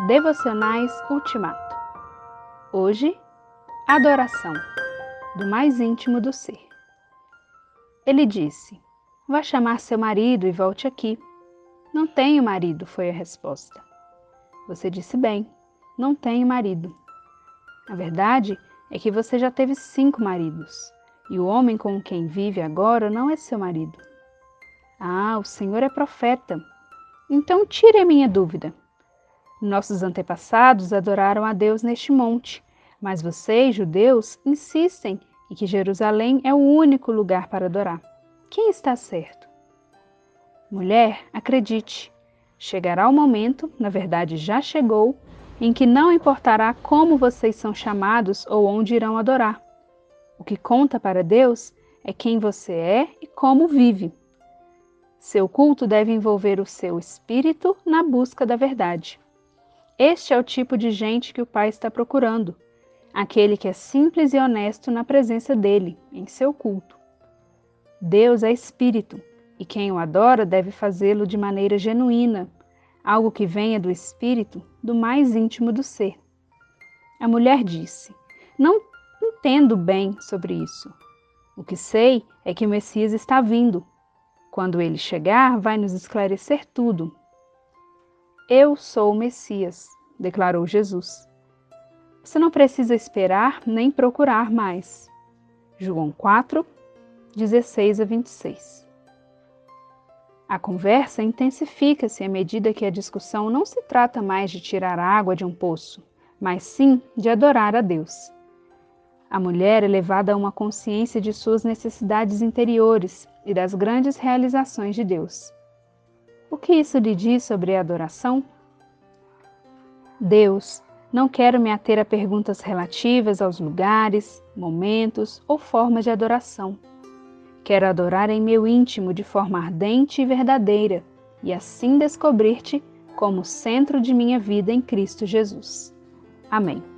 Devocionais Ultimato. Hoje, adoração do mais íntimo do ser. Ele disse: Vá chamar seu marido e volte aqui. Não tenho marido, foi a resposta. Você disse bem, não tenho marido. A verdade é que você já teve cinco maridos, e o homem com quem vive agora não é seu marido. Ah, o Senhor é profeta. Então tire a minha dúvida. Nossos antepassados adoraram a Deus neste monte, mas vocês, judeus, insistem em que Jerusalém é o único lugar para adorar. Quem está certo? Mulher, acredite, chegará o momento, na verdade já chegou, em que não importará como vocês são chamados ou onde irão adorar. O que conta para Deus é quem você é e como vive. Seu culto deve envolver o seu espírito na busca da verdade. Este é o tipo de gente que o Pai está procurando, aquele que é simples e honesto na presença dele, em seu culto. Deus é espírito, e quem o adora deve fazê-lo de maneira genuína, algo que venha do espírito, do mais íntimo do ser. A mulher disse: Não entendo bem sobre isso. O que sei é que o Messias está vindo. Quando ele chegar, vai nos esclarecer tudo. Eu sou o Messias, declarou Jesus. Você não precisa esperar nem procurar mais. João 4, 16 a 26. A conversa intensifica-se à medida que a discussão não se trata mais de tirar água de um poço, mas sim de adorar a Deus. A mulher é levada a uma consciência de suas necessidades interiores e das grandes realizações de Deus. O que isso lhe diz sobre a adoração? Deus, não quero me ater a perguntas relativas aos lugares, momentos ou formas de adoração. Quero adorar em meu íntimo de forma ardente e verdadeira e assim descobrir-te como centro de minha vida em Cristo Jesus. Amém.